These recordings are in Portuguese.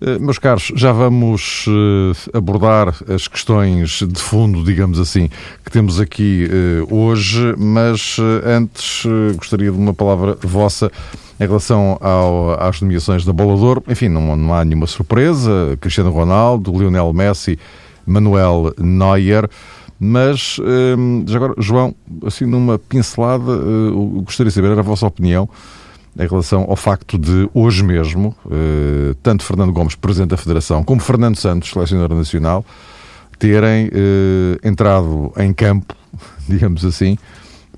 Eh, meus caros, já vamos eh, abordar as questões de fundo, digamos assim, que temos aqui eh, hoje, mas antes gostaria de uma palavra vossa em relação ao, às nomeações da Bola de Ouro. Enfim, não, não há nenhuma surpresa. Cristiano Ronaldo, Lionel Messi, Manuel Neuer. Mas, já agora, João, assim numa pincelada, gostaria de saber a vossa opinião em relação ao facto de, hoje mesmo, uh, tanto Fernando Gomes, Presidente da Federação, como Fernando Santos, Selecionador Nacional, terem uh, entrado em campo, digamos assim,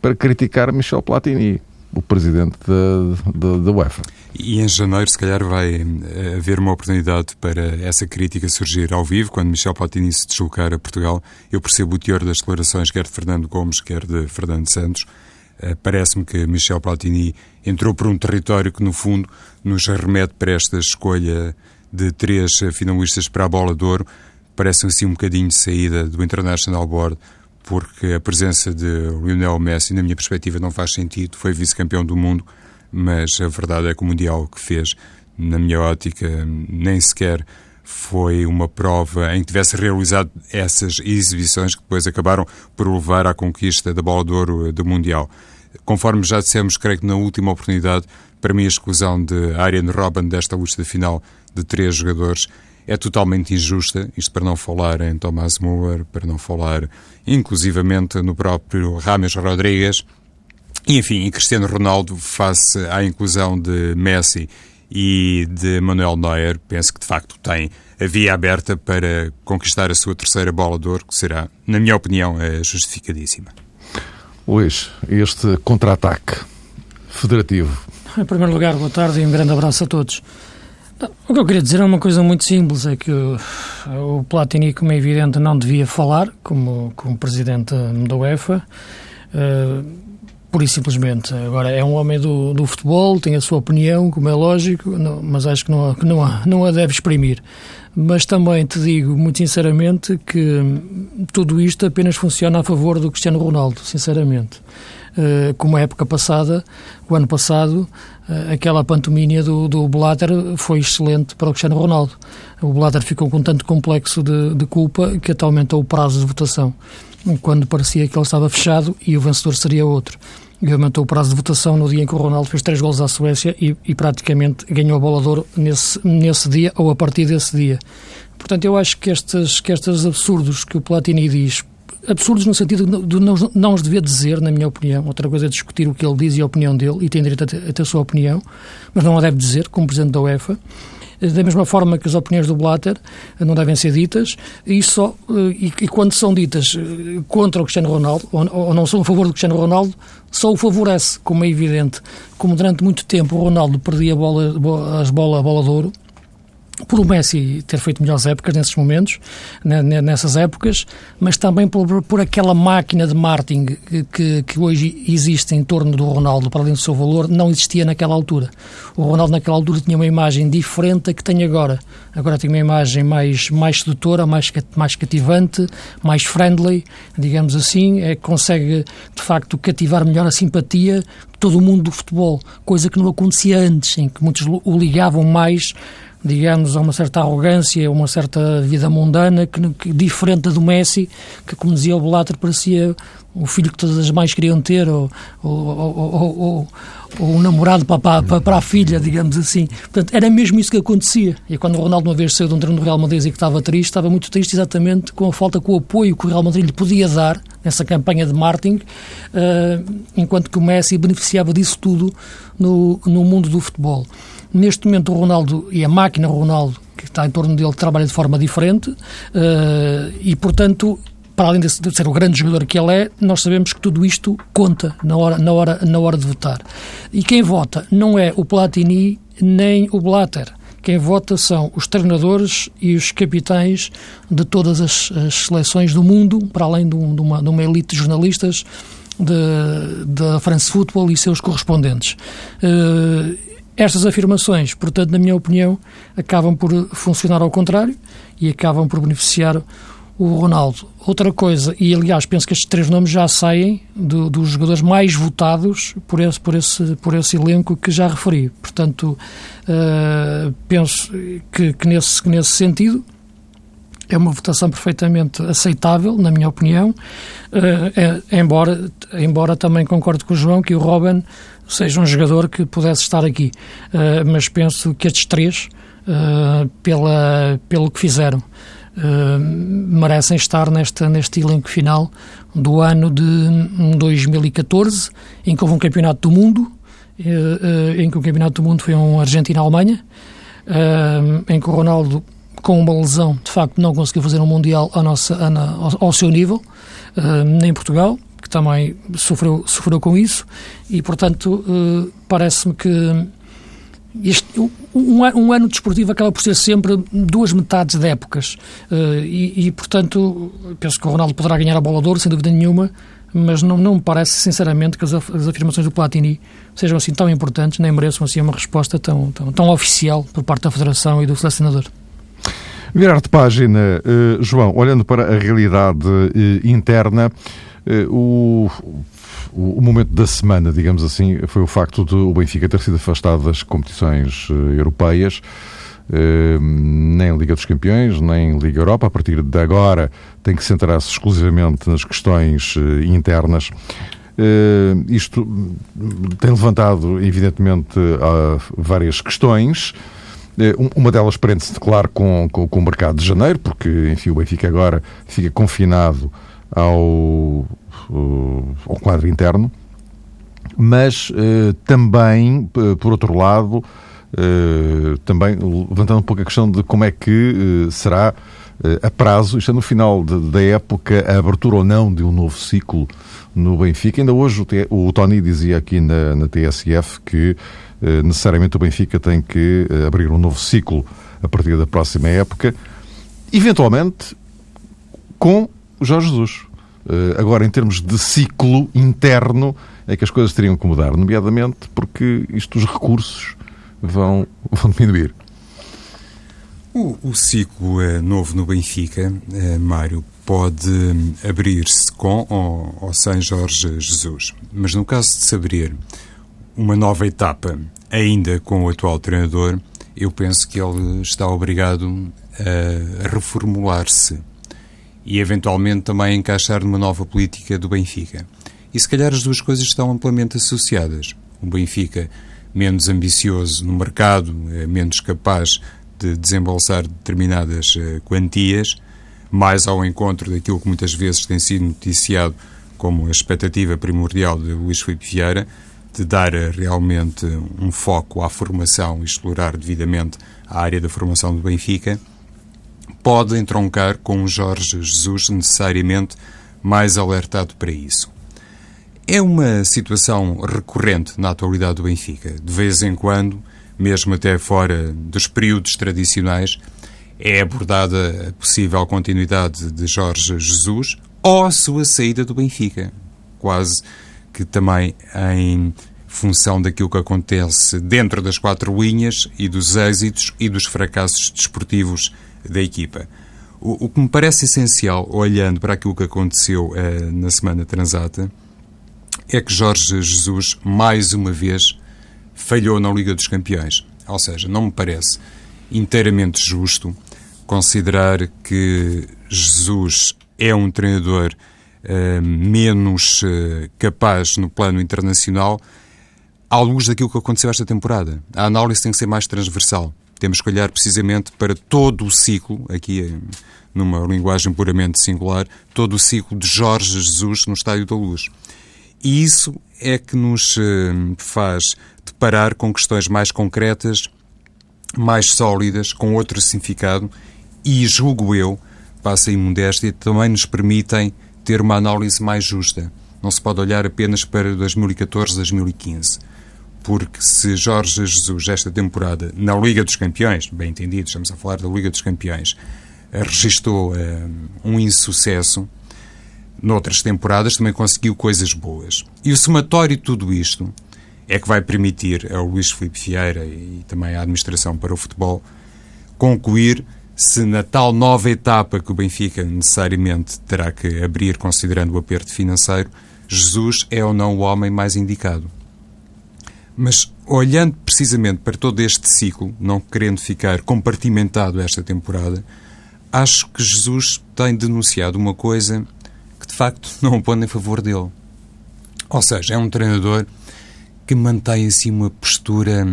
para criticar Michel Platini o presidente da, da, da, UEFA. E em janeiro, se calhar, vai eh, haver uma oportunidade para essa crítica surgir ao vivo, quando Michel Platini se deslocar a Portugal. Eu percebo o teor das declarações, quer de Fernando Gomes, quer de Fernando Santos. Eh, parece-me que Michel Platini entrou por um território que, no fundo, nos remete para esta escolha de três finalistas para a bola de ouro. Parece assim um bocadinho de saída do International Board porque a presença de Lionel Messi, na minha perspectiva, não faz sentido. Foi vice-campeão do mundo, mas a verdade é que o Mundial que fez, na minha ótica, nem sequer foi uma prova em que tivesse realizado essas exibições que depois acabaram por levar à conquista da bola de ouro do Mundial. Conforme já dissemos, creio que na última oportunidade, para mim a exclusão de Arjen Robben desta lista final de três jogadores é totalmente injusta, isto para não falar em Thomas Müller, para não falar inclusivamente no próprio Rames Rodrigues, e enfim, e Cristiano Ronaldo face à inclusão de Messi e de Manuel Neuer, penso que de facto tem a via aberta para conquistar a sua terceira bola de ouro, que será, na minha opinião, é justificadíssima. Luís, este contra-ataque federativo. Em primeiro lugar, boa tarde e um grande abraço a todos. O que eu queria dizer é uma coisa muito simples, é que o, o Platini, como é evidente, não devia falar como, como presidente da UEFA, uh, pura e simplesmente. Agora, é um homem do, do futebol, tem a sua opinião, como é lógico, não, mas acho que, não, que não, a, não a deve exprimir. Mas também te digo, muito sinceramente, que tudo isto apenas funciona a favor do Cristiano Ronaldo, sinceramente. Uh, como a época passada, o ano passado, uh, aquela pantomínia do, do Blatter foi excelente para o Cristiano Ronaldo. O Blatter ficou com tanto complexo de, de culpa que até aumentou o prazo de votação, quando parecia que ele estava fechado e o vencedor seria outro. E aumentou o prazo de votação no dia em que o Ronaldo fez três gols à Suécia e, e praticamente ganhou a bola de ouro nesse, nesse dia ou a partir desse dia. Portanto, eu acho que estes, que estes absurdos que o Platini diz absurdos no sentido de não, não os devia dizer, na minha opinião. Outra coisa é discutir o que ele diz e a opinião dele, e tem direito a ter, a sua opinião, mas não a deve dizer, como Presidente da UEFA. Da mesma forma que as opiniões do Blatter não devem ser ditas, e, só, e, e quando são ditas eh, contra o Cristiano Ronaldo, ou, ou não são a favor do Cristiano Ronaldo, só o favorece, como é evidente. Como durante muito tempo o Ronaldo perdia bola, as bola, a bola de ouro, por o Messi ter feito melhores épocas nesses momentos, nessas épocas, mas também por, por aquela máquina de marketing que, que, hoje existe em torno do Ronaldo, para além do seu valor, não existia naquela altura. O Ronaldo naquela altura tinha uma imagem diferente da que tem agora. Agora tem uma imagem mais, mais sedutora, mais, mais cativante, mais friendly, digamos assim, é, consegue de facto cativar melhor a simpatia de todo o mundo do futebol, coisa que não acontecia antes, em que muitos o ligavam mais digamos, a uma certa arrogância, a uma certa vida mundana, que, que, diferente do Messi, que, como dizia o Blatter, parecia o filho que todas as mães queriam ter, ou, ou, ou, namorado para, para, para, a filha, digamos assim. Portanto, era mesmo isso que acontecia. E quando o Ronaldo uma vez saiu de um treino do Real Madrid e que estava triste, estava muito triste exatamente com a falta, com o apoio que o Real Madrid lhe podia dar nessa campanha de marketing, uh, enquanto que o Messi beneficiava disso tudo no, no mundo do futebol. Neste momento, o Ronaldo e a máquina Ronaldo, que está em torno dele, trabalha de forma diferente uh, e, portanto, para além de ser o grande jogador que ele é, nós sabemos que tudo isto conta na hora, na hora, na hora de votar. E quem vota não é o Platini nem o Blatter. quem vota são os treinadores e os capitães de todas as, as seleções do mundo, para além de, um, de, uma, de uma elite de jornalistas da France Football e seus correspondentes. Uh, estas afirmações, portanto, na minha opinião, acabam por funcionar ao contrário e acabam por beneficiar o Ronaldo. Outra coisa, e aliás penso que estes três nomes já saem do, dos jogadores mais votados por esse, por, esse, por esse elenco que já referi. Portanto, uh, penso que, que, nesse, que nesse sentido é uma votação perfeitamente aceitável, na minha opinião, uh, é, embora, embora também concordo com o João que o Robin seja um jogador que pudesse estar aqui. Uh, mas penso que estes três, uh, pela, pelo que fizeram, merecem estar nesta, neste elenco final do ano de 2014, em que houve um campeonato do mundo, em que o campeonato do mundo foi um Argentina-Alemanha, em que o Ronaldo com uma lesão, de facto, não conseguiu fazer um Mundial à nossa, ao, ao seu nível, uh, nem Portugal, que também sofreu, sofreu com isso, e, portanto, uh, parece-me que este, um, um, ano desportivo acaba por ser sempre duas metades de épocas, uh, e, e, portanto, penso que o Ronaldo poderá ganhar a bola de ouro, sem dúvida nenhuma, mas não, não me parece, sinceramente, que as afirmações do Platini sejam assim tão importantes, nem mereçam assim uma resposta tão, tão, tão oficial por parte da Federação e do selecionador. Virar de página, uh, João, olhando para a realidade uh, interna, uh, o, o, momento da semana, digamos assim, foi o facto de o Benfica ter sido afastado das competições europeias, nem Liga dos Campeões, nem Liga Europa. A partir de agora tem que centrar-se exclusivamente nas questões internas. isto tem levantado, evidentemente, várias questões. Eh, uma delas prende-se, claro, com, com, com, o mercado de janeiro, porque, enfim, o Benfica agora fica confinado ao, ao quadro interno, mas eh, também, por outro lado, eh, também levantando um pouco a questão de como é que será a prazo, isto é no final da época, a abertura ou não de um novo ciclo no Benfica. Ainda hoje o, o Tony dizia aqui na, na TSF que eh, necessariamente o Benfica tem que eh, abrir um novo ciclo a partir da próxima época, eventualmente com Jorge Jesus. Eh, agora, em termos de ciclo interno, é que as coisas teriam que mudar, nomeadamente porque isto, os recursos vão, vão diminuir. O, o ciclo novo no Benfica, Mário, pode abrir-se com ou, ou sem Jorge Jesus. Mas no caso de se abrir uma nova etapa, ainda com o atual treinador, eu penso que ele está obrigado a reformular-se e eventualmente também encaixar numa nova política do Benfica. E se calhar as duas coisas estão amplamente associadas. O Benfica menos ambicioso no mercado, é menos capaz de desembolsar determinadas eh, quantias, mais ao encontro daquilo que muitas vezes tem sido noticiado como a expectativa primordial de Luís Filipe Vieira, de dar realmente um foco à formação e explorar devidamente a área da formação do Benfica, pode entroncar com Jorge Jesus necessariamente mais alertado para isso. É uma situação recorrente na atualidade do Benfica. De vez em quando, mesmo até fora dos períodos tradicionais, é abordada a possível continuidade de Jorge Jesus ou a sua saída do Benfica. Quase que também em função daquilo que acontece dentro das quatro linhas e dos êxitos e dos fracassos desportivos da equipa. O, o que me parece essencial, olhando para aquilo que aconteceu uh, na semana transata, é que Jorge Jesus, mais uma vez, falhou na Liga dos Campeões. Ou seja, não me parece inteiramente justo considerar que Jesus é um treinador uh, menos uh, capaz no plano internacional à luz daquilo que aconteceu esta temporada. A análise tem que ser mais transversal. Temos que olhar precisamente para todo o ciclo, aqui eh, numa linguagem puramente singular, todo o ciclo de Jorge Jesus no Estádio da Luz. E isso é que nos faz deparar com questões mais concretas, mais sólidas, com outro significado e, julgo eu, passa a imodéstia, também nos permitem ter uma análise mais justa. Não se pode olhar apenas para 2014, 2015. Porque se Jorge Jesus, esta temporada, na Liga dos Campeões, bem entendido, estamos a falar da Liga dos Campeões, registou um insucesso, noutras temporadas também conseguiu coisas boas. E o somatório de tudo isto é que vai permitir ao Luís Filipe Vieira e também à administração para o futebol concluir se na tal nova etapa que o Benfica necessariamente terá que abrir considerando o aperto financeiro, Jesus é ou não o homem mais indicado. Mas olhando precisamente para todo este ciclo, não querendo ficar compartimentado esta temporada, acho que Jesus tem denunciado uma coisa que de facto não põe em favor dele. Ou seja, é um treinador que mantém assim uma postura,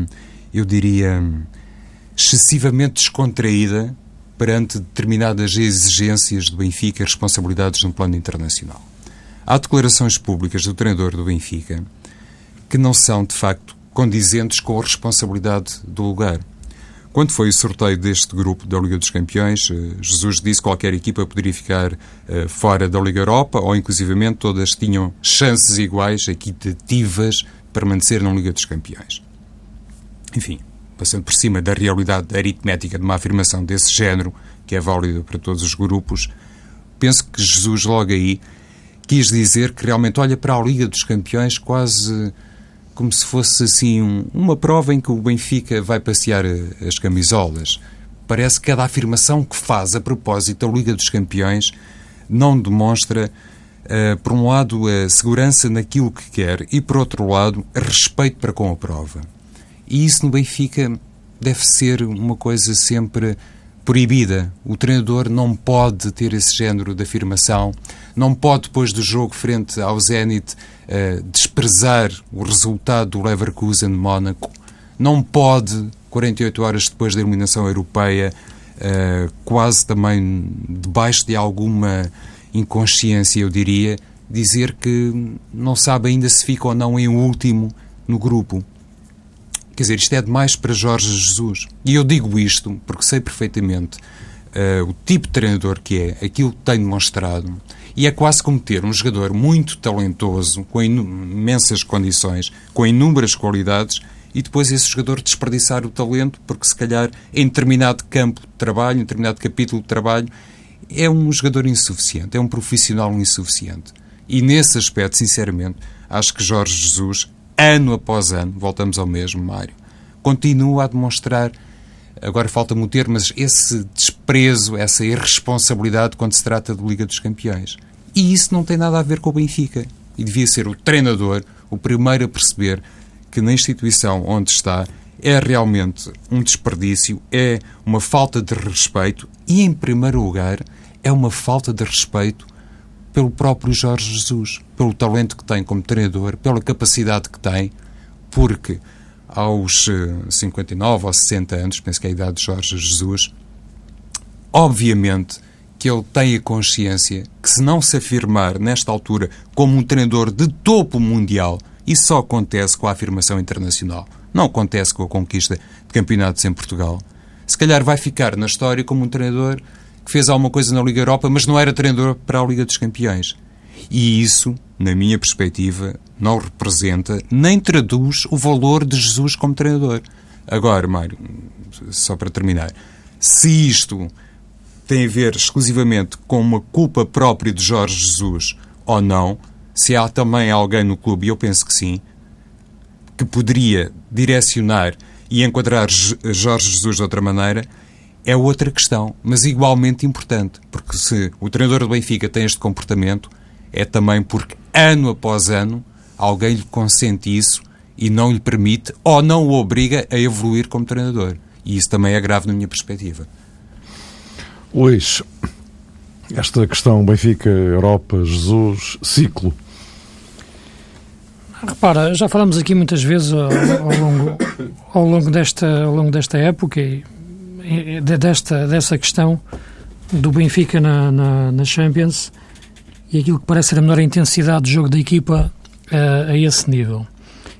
eu diria, excessivamente descontraída perante determinadas exigências do Benfica e responsabilidades no plano internacional. Há declarações públicas do treinador do Benfica que não são, de facto, condizentes com a responsabilidade do lugar. Quando foi o sorteio deste grupo da Liga dos Campeões, eh, Jesus disse que qualquer equipa poderia ficar uh, fora da Liga Europa ou, inclusivamente, todas tinham chances iguais, equitativas, permanecer na Liga dos Campeões. Enfim, passando por cima da realidade aritmética de uma afirmação desse género, que é válida para todos os grupos, penso que Jesus logo aí quis dizer que realmente olha para a Liga dos Campeões quase como se fosse assim um, uma prova em que o Benfica vai passear as camisolas. Parece que cada afirmação que faz a propósito da Liga dos Campeões não demonstra uh, por um lado, a segurança naquilo que quer e, por outro lado, respeito para com a prova. E isso no Benfica deve ser uma coisa sempre proibida. O treinador não pode ter esse género de afirmação, não pode, depois do jogo frente ao Zenit, uh, desprezar o resultado do Leverkusen de Mónaco, não pode, 48 horas depois da eliminação europeia, uh, quase também debaixo de alguma inconsciência, eu diria, dizer que não sabe ainda se fica ou não em último no grupo. Quer dizer, isto é demais para Jorge Jesus. E eu digo isto porque sei perfeitamente uh, o tipo de treinador que é, aquilo que tem demonstrado, e é quase como ter um jogador muito talentoso, com imensas condições, com inúmeras qualidades, e depois esse jogador desperdiçar o talento porque, se calhar, em determinado campo de trabalho, em determinado capítulo de trabalho, é um jogador insuficiente, é um profissional insuficiente. E nesse aspecto, sinceramente, acho que Jorge Jesus, ano após ano, voltamos ao mesmo, Mário, continua a demonstrar, agora falta-me o termo, mas esse desprezo, essa irresponsabilidade quando se trata de Liga dos Campeões. E isso não tem nada a ver com o Benfica. E devia ser o treinador o primeiro a perceber que na instituição onde está é realmente um desperdício, é uma falta de respeito e, em primeiro lugar, é uma falta de respeito pelo próprio Jorge Jesus, pelo talento que tem como treinador, pela capacidade que tem, porque aos 59 ou 60 anos, penso que é a idade de Jorge Jesus, obviamente que ele tem a consciência que se não se afirmar nesta altura como um treinador de topo mundial, isso só acontece com a afirmação internacional. Não acontece com a conquista de campeonatos em Portugal. Se calhar vai ficar na história como um treinador que fez alguma coisa na Liga Europa, mas não era treinador para a Liga dos Campeões. E isso, na minha perspectiva, não representa nem traduz o valor de Jesus como treinador. Agora, Mário, só para terminar, se isto tem a ver exclusivamente com uma culpa própria de Jorge Jesus ou não, se há também alguém no clube, e eu penso que sim, que poderia direcionar e enquadrar Jorge Jesus de outra maneira, é outra questão, mas igualmente importante, porque se o treinador do Benfica tem este comportamento, é também porque ano após ano alguém lhe consente isso e não lhe permite ou não o obriga a evoluir como treinador. E isso também é grave na minha perspectiva. Luís, esta questão Benfica, Europa, Jesus, ciclo. Repara, já falamos aqui muitas vezes ao, ao longo, ao longo, desta, ao longo desta época e desta, dessa questão do Benfica na, na, na, Champions e aquilo que parece ser a menor intensidade de jogo da equipa a, a esse nível.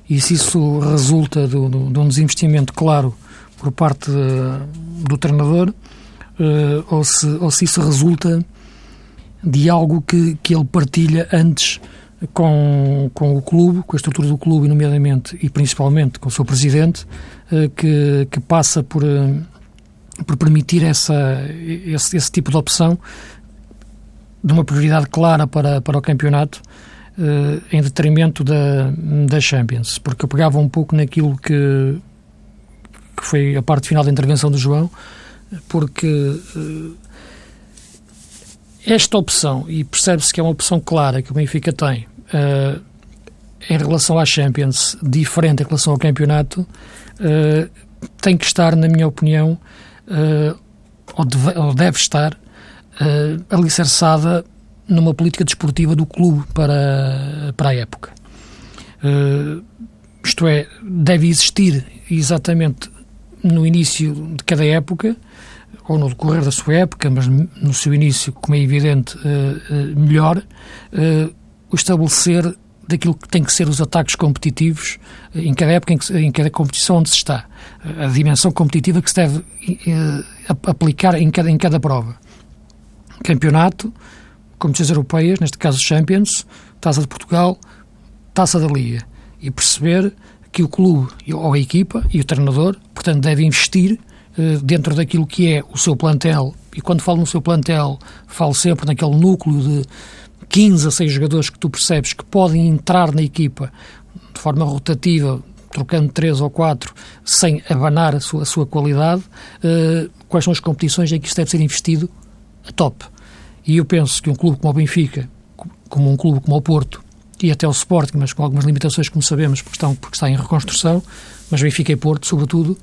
E se isso resulta do, do, de um desinvestimento claro por parte de, do treinador uh, ou, se, ou se isso resulta de algo que, que ele partilha antes com, com o clube, com a estrutura do clube, nomeadamente e principalmente com o seu presidente, eh, que, que passa por, eh, por permitir essa, esse, esse tipo de opção de uma prioridade clara para, para o campeonato eh, em detrimento da, da Champions, porque eu pegava um pouco naquilo que, que foi a parte final da intervenção do João, porque esta opção, e percebe-se que é uma opção clara que o Benfica tem uh, em relação à Champions, diferente em relação ao campeonato, uh, tem que estar, na minha opinião, uh, ou, deve, ou, deve, estar uh, alicerçada numa política desportiva do clube para, para a época. isto é, deve existir exatamente no início de cada época ou no decorrer da sua época, mas no seu início, como é evidente, eh, melhor, o estabelecer daquilo que tem que ser os ataques competitivos em cada época, em, cada competição onde se está. A dimensão competitiva que se deve aplicar em cada, em cada prova. Campeonato, competições europeias, neste caso Champions, Taça de Portugal, Taça da Liga. E perceber que o clube ou a equipa e o treinador, portanto, deve investir eh, dentro daquilo que é o seu plantel, e quando falo no seu plantel, falo sempre naquele núcleo de 15 a 6 jogadores que tu percebes que podem entrar na equipa de forma rotativa, trocando 3 ou 4, sem abanar a sua, a sua qualidade, uh, quais são as competições em que isto deve ser investido a top. E eu penso que um clube como o Benfica, como um clube como o Porto, e até o Sporting, mas com algumas limitações, como sabemos, porque, estão, porque está em reconstrução, mas Benfica e Porto, sobretudo,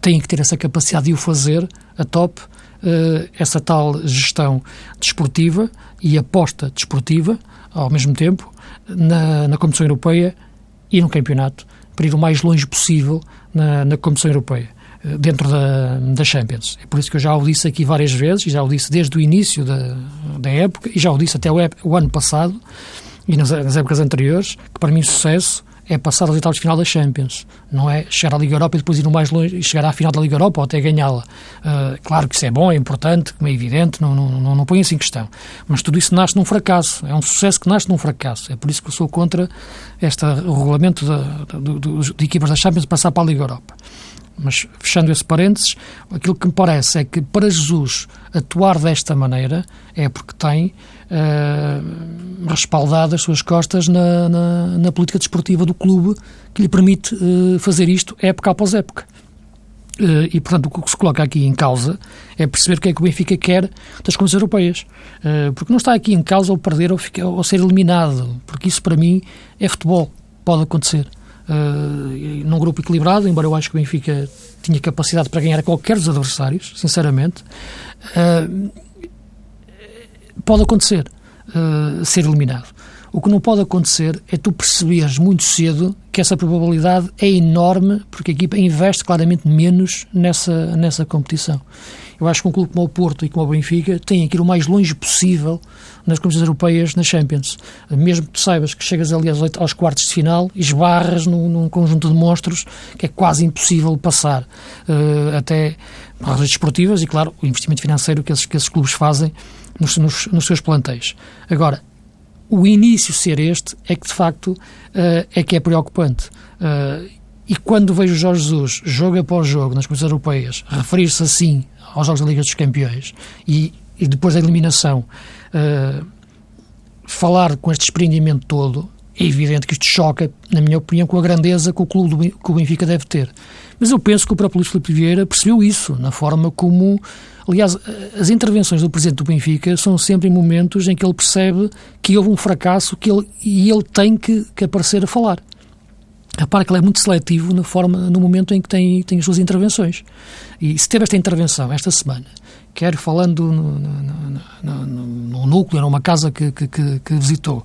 têm que ter essa capacidade de o fazer a top, uh, essa tal gestão desportiva e aposta desportiva, ao mesmo tempo, na, na Comissão Europeia e no campeonato, para ir o mais longe possível na, na Comissão Europeia dentro da, da Champions. É por isso que eu já o disse aqui várias vezes, e já o disse desde o início da, da época, e já o disse até o, o ano passado, e nas, nas, épocas anteriores, que para mim sucesso é passar aos oitavos de final da Champions, não é chegar à Liga Europa e depois ir mais longe e chegar à final da Liga Europa ou até ganhá-la. Uh, claro que isso é bom, é importante, como é evidente, não, não, não, não põe isso em questão. Mas tudo isso nasce num fracasso, é um sucesso que nasce num fracasso. É por isso que eu sou contra este regulamento de, de, de, de equipas da Champions passar para a Liga Europa. Mas, fechando esse parênteses, aquilo que me parece é que para Jesus atuar desta maneira é porque tem uh, respaldado as suas costas na, na, na, política desportiva do clube que lhe permite uh, fazer isto época após época. Uh, e, portanto, o que se coloca aqui em causa é perceber o que é que o Benfica quer das competições europeias. Uh, porque não está aqui em causa o perder ou, ficar, ou ser eliminado, porque isso para mim é futebol, pode acontecer. Num grupo equilibrado, embora eu acho que o Benfica tinha capacidade para ganhar a qualquer dos adversários, sinceramente, uh, pode acontecer uh, ser eliminado. O que não pode acontecer é tu perceberes muito cedo que essa probabilidade é enorme porque a equipa investe claramente menos nessa, nessa competição. Eu acho que um clube como o Porto e como o Benfica têm que ir o mais longe possível nas competições europeias, nas Champions. Mesmo que tu saibas que chegas ali aos, aos quartos de final e esbarras num, num, conjunto de monstros que é quase impossível passar. Uh, até razões desportivas e, claro, o investimento financeiro que esses, que esses clubes fazem nos, nos, nos seus plantéis. Agora, o início ser este é que, de facto, uh, é que é preocupante. Uh, e quando vejo Jorge Jesus, jogo após jogo, nas competições europeias, referir-se assim aos Jogos da Liga dos Campeões e, e depois da eliminação, uh, falar com este desprendimento todo, é evidente que isto choca, na minha opinião, com a grandeza que o clube do, que o Benfica deve ter. Mas eu penso que o próprio Luís Filipe Vieira percebeu isso, na forma como. Aliás, as intervenções do presidente do Benfica são sempre em momentos em que ele percebe que houve um fracasso que ele, e ele tem que, que aparecer a falar. Repara que ele é muito seletivo na forma, no momento em que tem, tem as suas intervenções. E se teve esta intervenção esta semana, quer falando no, no, no, no núcleo, numa casa que, que, que, visitou,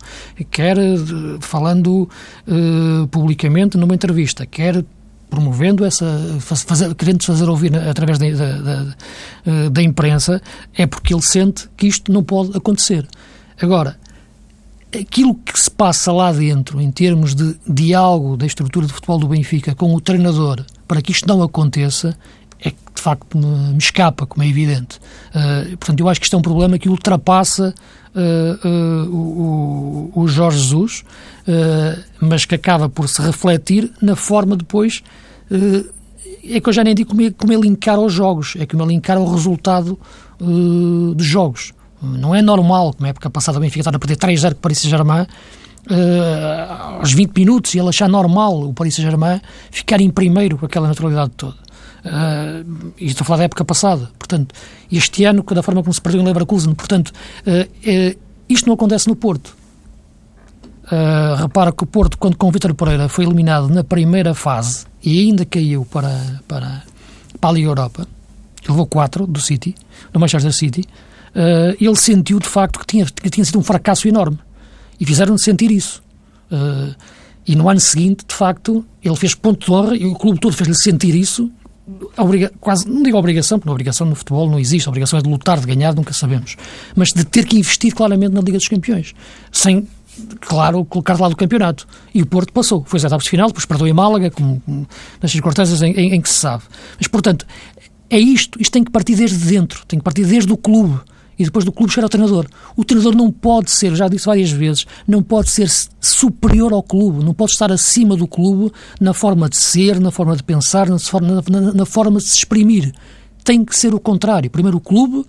quer eh, falando uh, publicamente numa entrevista, quer promovendo essa, fazer, querendo fazer ouvir através da, da, eh, da imprensa, é porque ele sente que isto não pode acontecer. Agora, aquilo que se passa lá dentro, em termos de diálogo da estrutura de futebol do Benfica com o treinador, para que isto não aconteça, é que de facto me, me escapa, como é evidente. Uh, portanto, eu acho que isto é um problema que ultrapassa uh, uh, o, o, Jorge Jesus, mas que acaba por se refletir na forma depois. é que eu já nem digo como é, como é linkar aos jogos, é como é linkar ao resultado dos jogos. Não é normal, é época passada o Benfica estar a perder 3-0 com o Paris Saint-Germain, uh, aos 20 minutos, e ele achar normal o Paris Saint-Germain ficar em primeiro com aquela naturalidade toda. Uh, e estou a falar da época passada. Portanto, este ano, da forma como se perdeu em Leverkusen, portanto, uh, isto não acontece no Porto. Uh, repara que o Porto, quando com o Vítor Pereira foi eliminado na primeira fase e ainda caiu para, para, para a Liga Europa, levou 4 do City, do Manchester City, uh, ele sentiu de facto que tinha, que tinha sido um fracasso enorme. E fizeram-lhe sentir isso. Uh, e no ano seguinte, de facto, ele fez ponto de honra e o clube todo fez-lhe sentir isso. Obriga quase, não digo obrigação, porque a obrigação no futebol não existe, a obrigação é de lutar, de ganhar, nunca sabemos. Mas de ter que investir claramente na Liga dos Campeões. Sem, claro, colocar de lado o campeonato. E o Porto passou. Foi às etapas de final, depois perdeu em Málaga, como, como nas circunstâncias em, em, em que se sabe. Mas, portanto, é isto. Isto tem que partir desde dentro, tem que partir desde o clube e depois do clube chegar ao treinador. O treinador não pode ser, já disse várias vezes, não pode ser superior ao clube, não pode estar acima do clube na forma de ser, na forma de pensar, na forma, na, na forma de se exprimir. Tem que ser o contrário. Primeiro o clube,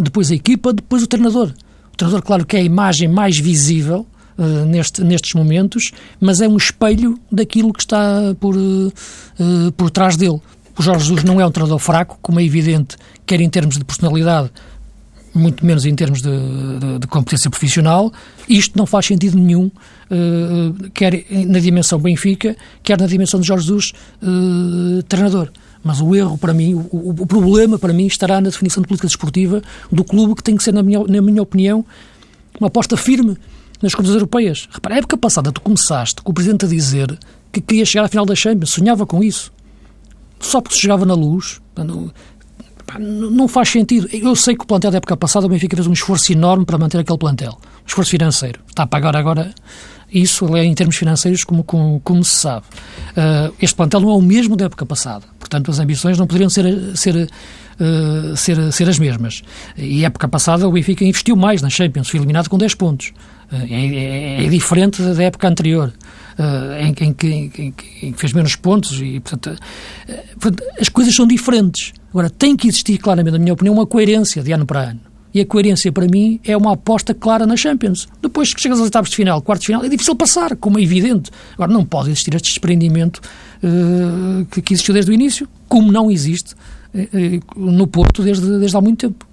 depois a equipa, depois o treinador. O treinador, claro que é a imagem mais visível uh, neste, nestes momentos, mas é um espelho daquilo que está por, uh, por trás dele. O Jorge Jesus não é um treinador fraco, como é evidente, quer em termos de personalidade, muito menos em termos de, de, de, competência profissional. Isto não faz sentido nenhum, uh, quer na dimensão Benfica, quer na dimensão de Jorge Jesus, uh, treinador. Mas o erro para mim, o, o, problema para mim estará na definição de política desportiva do clube, que tem que ser, na minha, na minha opinião, uma aposta firme nas competições europeias. Repara, a época passada tu começaste com o Presidente a dizer que queria chegar à final da Champions, sonhava com isso. Só porque chegava na luz, não faz sentido. Eu sei que o plantel da época passada o Benfica fez um esforço enorme para manter aquele plantel. Esforço financeiro. Está a pagar agora isso é em termos financeiros, como, como, como se sabe. Uh, este plantel não é o mesmo da época passada. Portanto, as ambições não poderiam ser, ser, uh, ser, ser as mesmas. E época passada o Benfica investiu mais na Champions, foi eliminado com 10 pontos. Uh, é, é, é, diferente da época anterior. Em, em, que, em, em, que, fez menos pontos e, portanto, portanto, as coisas são diferentes. Agora, tem que existir, claramente, na minha opinião, uma coerência de ano para ano. E a coerência, para mim, é uma aposta clara na Champions. Depois que chegas às etapas de final, quartos de final, é difícil passar, como é evidente. Agora, não pode existir este desprendimento uh, que, que, existiu desde o início, como não existe uh, no Porto desde, desde há muito tempo.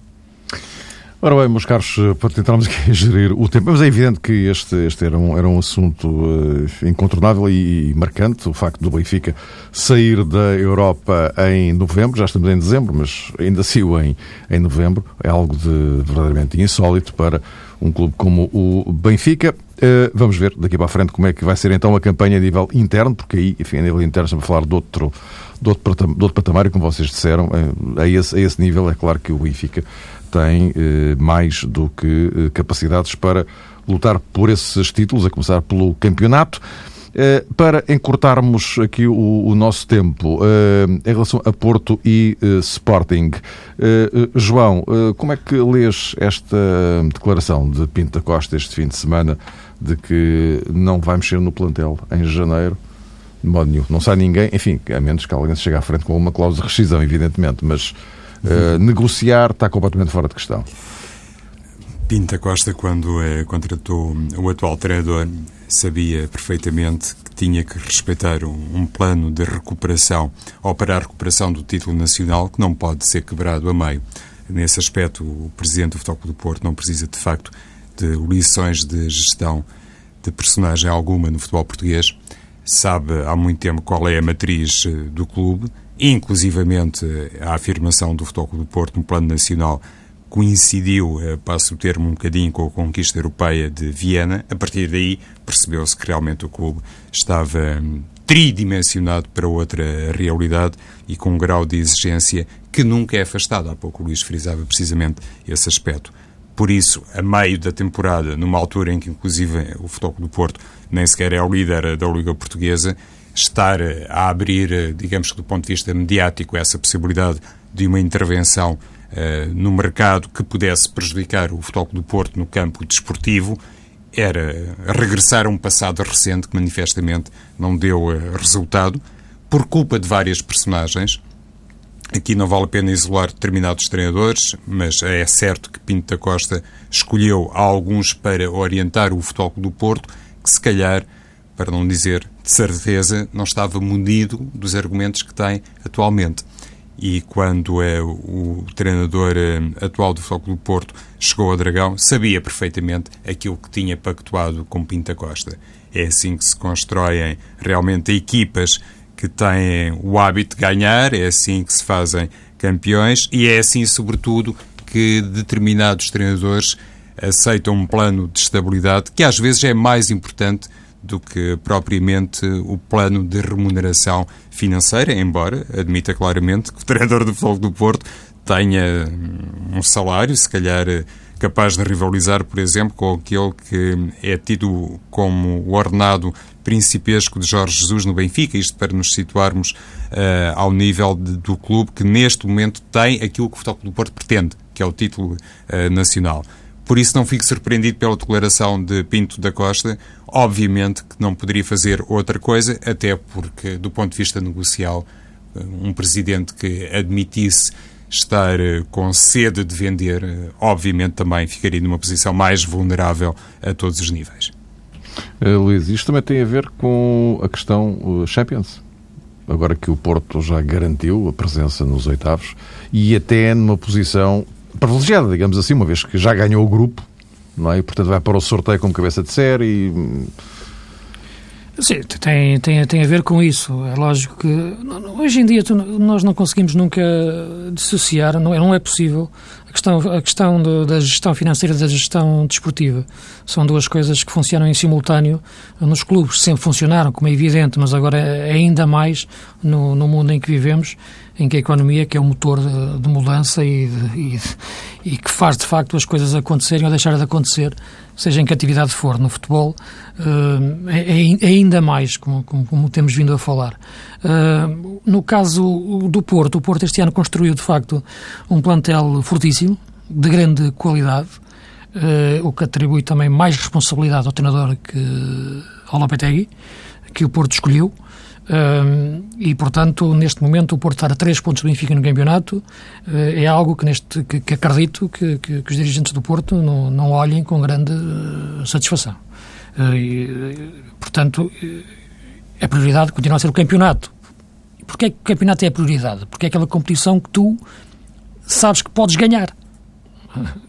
Ora bem, meus caros, eh, para tentarmos aqui gerir o tempo, mas é evidente que este, este era, um, era um assunto uh, incontornável e, e, marcante, o facto do Benfica sair da Europa em novembro, já estamos em dezembro, mas ainda saiu em, em novembro, é algo de verdadeiramente insólito para um clube como o Benfica. Uh, vamos ver daqui para a frente como é que vai ser então a campanha a nível interno, porque aí, enfim, a nível interno estamos a falar de outro, de outro, de outro patamar, e como vocês disseram, a, esse, a esse nível é claro que o Benfica tem eh, mais do que eh, capacidades para lutar por esses títulos, a começar pelo campeonato. Eh, para encurtarmos aqui o, nosso tempo em relação a Porto e Sporting, João, como é que lês esta declaração de Pinta Costa este fim de semana de que não vai mexer no plantel em janeiro? De modo nenhum. Não sai ninguém, enfim, a menos que alguém se chegue à frente com uma cláusula de rescisão, evidentemente, mas Uh, negociar está completamente fora de questão. Pinta Costa, quando é, contratou o atual treinador, sabia perfeitamente que tinha que respeitar um, um, plano de recuperação ou para a recuperação do título nacional que não pode ser quebrado a meio. Nesse aspecto, o presidente do Futebol do Porto não precisa, de facto, de lições de gestão de personagem alguma no futebol português. Sabe há muito tempo qual é a matriz eh, do clube inclusivamente a afirmação do Futebol do Porto no plano nacional coincidiu, eh, passo o termo, um bocadinho com a conquista europeia de Viena. A partir daí percebeu-se que realmente o clube estava hum, tridimensionado para outra realidade e com um grau de exigência que nunca é afastado. Há pouco o Luís frisava precisamente esse aspecto. Por isso, a meio da temporada, numa altura em que inclusive o Futebol do Porto nem sequer é o líder da Liga Portuguesa, estar a abrir, digamos que do ponto de vista mediático, essa possibilidade de uma intervenção uh, no mercado que pudesse prejudicar o Futebol do Porto no campo desportivo era regressar a um passado recente que manifestamente não deu uh, resultado por culpa de várias personagens. Aqui não vale a pena isolar determinados treinadores, mas é certo que Pinto da Costa escolheu alguns para orientar o Futebol do Porto, que se calhar, para não dizer de certeza, não estava munido dos argumentos que tem atualmente e quando é o treinador eh, atual do Futebol do Porto chegou ao Dragão, sabia perfeitamente aquilo que tinha pactuado com Pinta Costa. É assim que se constroem realmente equipas que têm o hábito de ganhar, é assim que se fazem campeões e é assim, sobretudo, que determinados treinadores aceitam um plano de estabilidade que às vezes é mais importante do que propriamente o plano de remuneração financeira, embora admita claramente que o treinador do Futebol do Porto tenha um salário, se calhar capaz de rivalizar, por exemplo, com aquele que é tido como o ordenado principesco de Jorge Jesus no Benfica, isto para nos situarmos uh, ao nível de, do clube que neste momento tem aquilo que o Futebol do Porto pretende, que é o título uh, nacional. Por isso não fico surpreendido pela declaração de Pinto da Costa. Obviamente que não poderia fazer outra coisa, até porque, do ponto de vista negocial, eh, um presidente que admitisse estar eh, com sede de vender, eh, obviamente também ficaria numa posição mais vulnerável a todos os níveis. Uh, Luís, isto também tem a ver com a questão Champions. Agora que o Porto já garantiu a presença nos oitavos e até numa posição privilegiada, digamos assim, uma vez que já ganhou o grupo, não é? E, portanto, vai para o sorteio como cabeça de série. Sim, tem, tem, tem a ver com isso. É lógico que hoje em dia nós não conseguimos nunca dissociar, não é, não é possível, a questão, a questão do, da gestão financeira da gestão desportiva. São duas coisas que funcionam em simultâneo nos clubes. Sempre funcionaram, como é evidente, mas agora é ainda mais no, no mundo em que vivemos em que a economia, que é o motor de, de mudança e, de, e, e, que faz de facto as coisas acontecerem ou deixar de acontecer, seja em que atividade for, no futebol, uh, é, é, ainda mais, como, como, como, temos vindo a falar. Uh, no caso do Porto, o Porto este ano construiu de facto um plantel fortíssimo, de grande qualidade, uh, o que atribui também mais responsabilidade ao treinador que ao Lopetegui, que o Porto escolheu e, portanto, neste momento, o Porto estar a três pontos do Benfica no campeonato uh, é algo que, neste, que, que acredito que, que, que, os dirigentes do Porto não, não olhem com grande uh, satisfação. Uh, e, portanto, a prioridade continua a ser o campeonato. Porquê é que o campeonato é a prioridade? Porque é aquela competição que tu sabes que podes ganhar.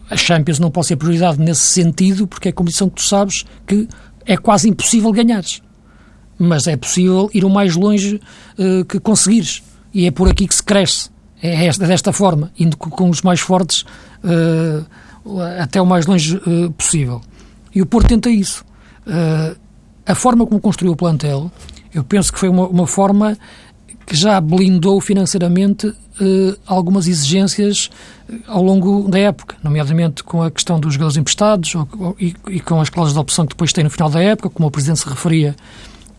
A Champions não pode ser prioridade nesse sentido, porque é a competição que tu sabes que é quase impossível ganhares mas é possível ir o mais longe uh, que conseguires. E é por aqui que se cresce. É esta, desta forma, indo com os mais fortes uh, até o mais longe uh, possível. E o Porto tenta isso. a forma como construiu o plantel, eu penso que foi uma, uma forma que já blindou financeiramente algumas exigências ao longo da época, nomeadamente com a questão dos jogadores emprestados ou, ou, e, e, com as cláusulas de opção que depois tem no final da época, como o Presidente se referia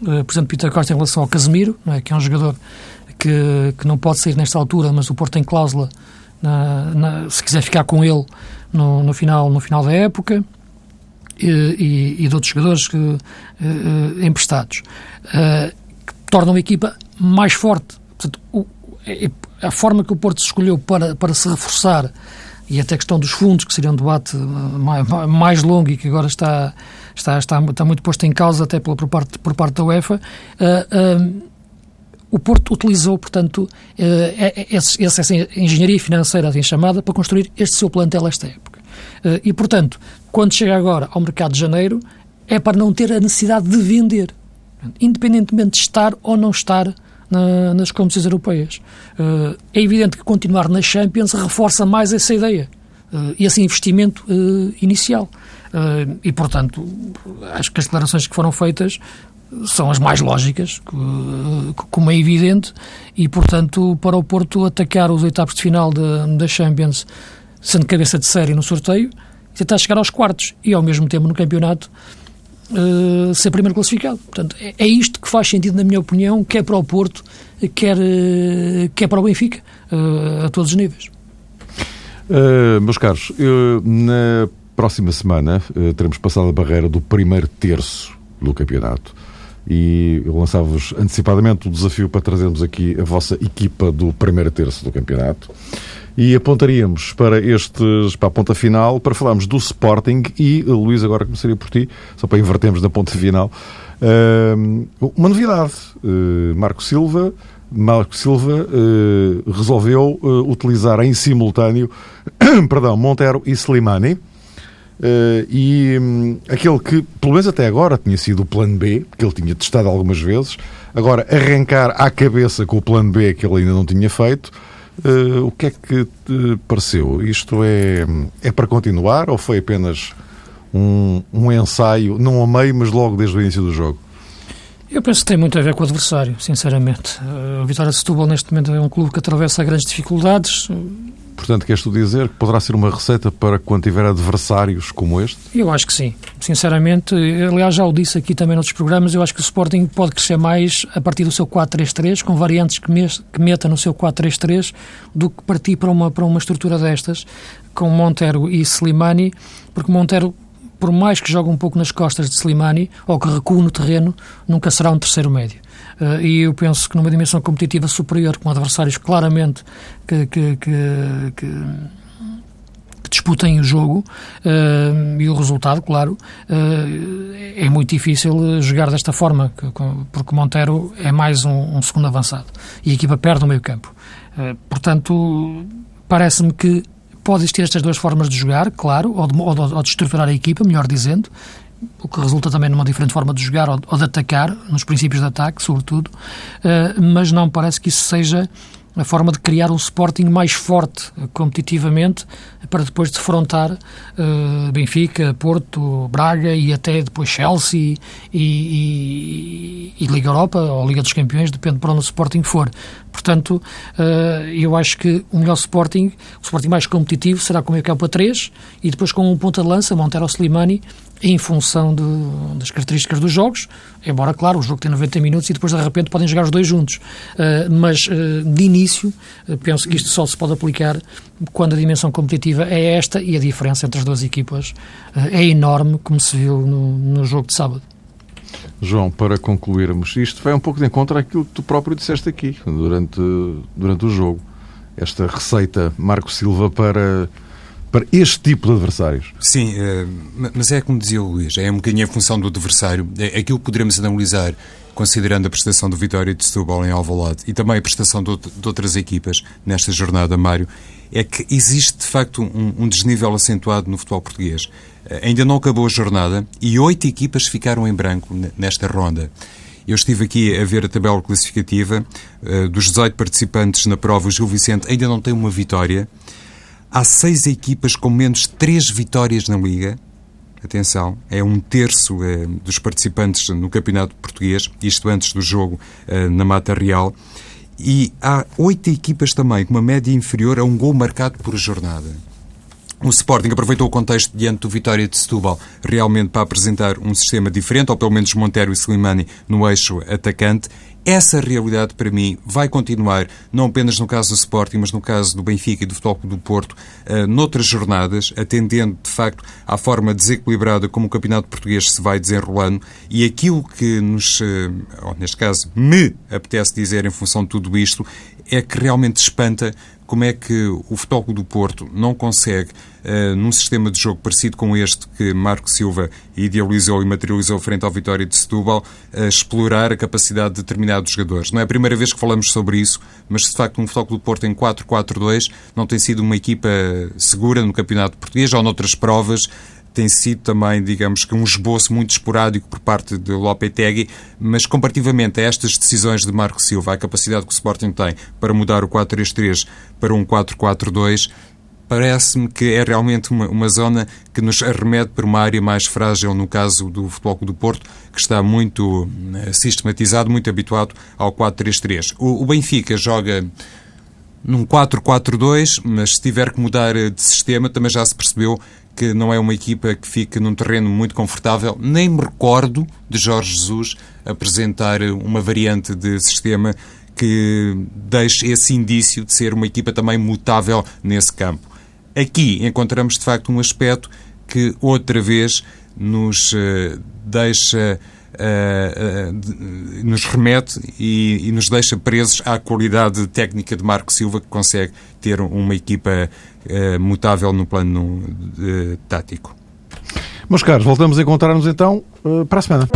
por exemplo, Peter Costa em relação ao Casemiro, é? que é um jogador que, que não pode sair nesta altura, mas o Porto tem cláusula na, na, se quiser ficar com ele no, no, final, no final da época. E, e, de outros jogadores que, uh, emprestados, que tornam a equipa mais forte. Portanto, o, é, é, a forma que o Porto escolheu para, para se reforçar e até a questão dos fundos, que seria um debate mais, mais longo e que agora está, está, está, está muito posto em causa até pela, por, parte, por parte da UEFA, uh, uh, o Porto utilizou, portanto, uh, essa engenharia financeira assim chamada para construir este seu plantel esta época. e, portanto, quando chega agora ao mercado de janeiro, é para não ter a necessidade de vender, independentemente de estar ou não estar na, nas competições europeias. Uh, é evidente que continuar na Champions reforça mais essa ideia, uh, esse investimento uh, inicial. e, portanto, acho que as declarações que foram feitas são as mais lógicas, como é evidente, e, portanto, para o Porto atacar os oitavos de final da Champions, sendo cabeça de série no sorteio, tentar chegar aos quartos e, ao mesmo tempo, no campeonato, uh, ser primeiro classificado. Portanto, é, é, isto que faz sentido, na minha opinião, quer para o Porto, quer, uh, quer para o Benfica, uh, a todos os níveis. meus caros, na próxima semana teremos passado a barreira do primeiro terço do campeonato e eu lançava-vos antecipadamente o desafio para trazermos aqui a vossa equipa do primeiro terço do campeonato e apontaríamos para estes para a ponta final para falarmos do Sporting e Luís agora começaria por ti só para invertermos na ponta final. Uh, uma novidade uh, Marco Silva Marco Silva uh, resolveu utilizar em simultâneo perdão Montero e Slimani. E um, aquele que, pelo menos até agora, tinha sido o plano B, que ele tinha testado algumas vezes, agora arrancar à cabeça com o plano B que ele ainda não tinha feito, uh, o que é que te pareceu? Isto é, é para continuar ou foi apenas um, um ensaio, não a meio, mas logo desde o início do jogo? Eu penso que tem muito a ver com o adversário, sinceramente. Uh, o Vitória de Setúbal, neste momento, é um clube que atravessa grandes dificuldades. Portanto, queres tu dizer que poderá ser uma receita para quando tiver adversários como este? Eu acho que sim. Sinceramente, aliás, já o disse aqui também noutros programas, eu acho que o Sporting pode crescer mais a partir do seu 4-3-3, com variantes que, me, que meta no seu 4-3-3, do que partir para uma, para uma estrutura destas, com Montero e Slimani, porque Montero por mais que jogue um pouco nas costas de Slimani ou que recue no terreno, nunca será um terceiro médio. Uh, e eu penso que numa dimensão competitiva superior, com adversários claramente que, que, que, que disputem o jogo uh, e o resultado, claro, uh, é muito difícil jogar desta forma, porque Monteiro é mais um, um segundo avançado e a equipa perde o meio campo. Uh, portanto, parece-me que pode existir estas duas formas de jogar, claro, ou de, ou, de, ou de estruturar a equipa, melhor dizendo, o que resulta também numa diferente forma de jogar ou, de atacar, nos princípios de ataque, sobretudo, uh, mas não parece que isso seja a forma de criar um Sporting mais forte competitivamente para depois defrontar uh, Benfica, Porto, Braga e até depois Chelsea e, e, e, Liga Europa ou Liga dos Campeões, depende para onde o Sporting for. Portanto, uh, eu acho que o melhor Sporting, o Sporting mais competitivo, será com o meio campo a 3 e depois com um ponta de lança, Montero Slimani, em função de, das características dos jogos, embora, claro, o jogo tem 90 minutos e depois de repente podem jogar os dois juntos. Uh, mas uh, de início, uh, penso que isto só se pode aplicar quando a dimensão competitiva é esta e a diferença entre as duas equipas é enorme, como se viu no, no jogo de sábado. João, para concluirmos, isto vai um pouco de encontro àquilo que tu próprio disseste aqui durante, durante o jogo. Esta receita Marco Silva para para este tipo de adversários. Sim, eh, mas é como dizia o Luís, é um bocadinho em função do adversário. É, aquilo que poderemos analisar, considerando a prestação do Vitória de Setúbal em Alvalade e também a prestação de outras equipas nesta jornada, Mário, é que existe de facto um, um desnível acentuado no futebol português. Eh, ainda não acabou a jornada e oito equipas ficaram em branco nesta ronda. Eu estive aqui a ver a tabela classificativa. Eh, dos 18 participantes na prova, o Gil Vicente ainda não tem uma vitória. Há seis equipas com menos três vitórias na Liga. Atenção, é um terço eh, dos participantes no Campeonato Português, isto antes do jogo eh, na Mata Real. E há oito equipas também com uma média inferior a um gol marcado por jornada. O Sporting aproveitou o contexto diante do Vitória de Setúbal realmente para apresentar um sistema diferente, ou pelo menos Montero e Slimani no eixo atacante, essa realidade, para mim, vai continuar, não apenas no caso do Sporting, mas no caso do Benfica e do Futebol do Porto, uh, noutras jornadas, atendendo, de facto, à forma desequilibrada como o Campeonato Português se vai desenrolando. E aquilo que nos, uh, ou neste caso, me apetece dizer em função de tudo isto, é que realmente espanta como é que o Futebol do Porto não consegue, uh, num sistema de jogo parecido com este que Marco Silva idealizou e materializou frente ao Vitória de Setúbal, uh, explorar a capacidade de determinados jogadores. Não é a primeira vez que falamos sobre isso, mas de facto um Futebol do Porto em 4-4-2 não tem sido uma equipa segura no Campeonato Português ou noutras provas tem sido também, digamos que, um esboço muito esporádico por parte de Lopetegui, mas comparativamente a estas decisões de Marco Silva, a capacidade que o Sporting tem para mudar o 4-3-3 para um 4-4-2, parece-me que é realmente uma, uma, zona que nos arremete para uma área mais frágil, no caso do Futebol do Porto, que está muito eh, sistematizado, muito habituado ao 4-3-3. O, o Benfica joga num 4-4-2, mas se tiver que mudar de sistema, também já se percebeu que não é uma equipa que fique num terreno muito confortável. Nem me recordo de Jorge Jesus apresentar uma variante de sistema que deixe esse indício de ser uma equipa também mutável nesse campo. Aqui encontramos de facto um aspecto que outra vez nos uh, deixa Uh, uh, nos remete e, e, nos deixa presos à qualidade técnica de Marco Silva, que consegue ter uma equipa uh, mutável no plano tático. Meus caros, voltamos a encontrar-nos então para a semana.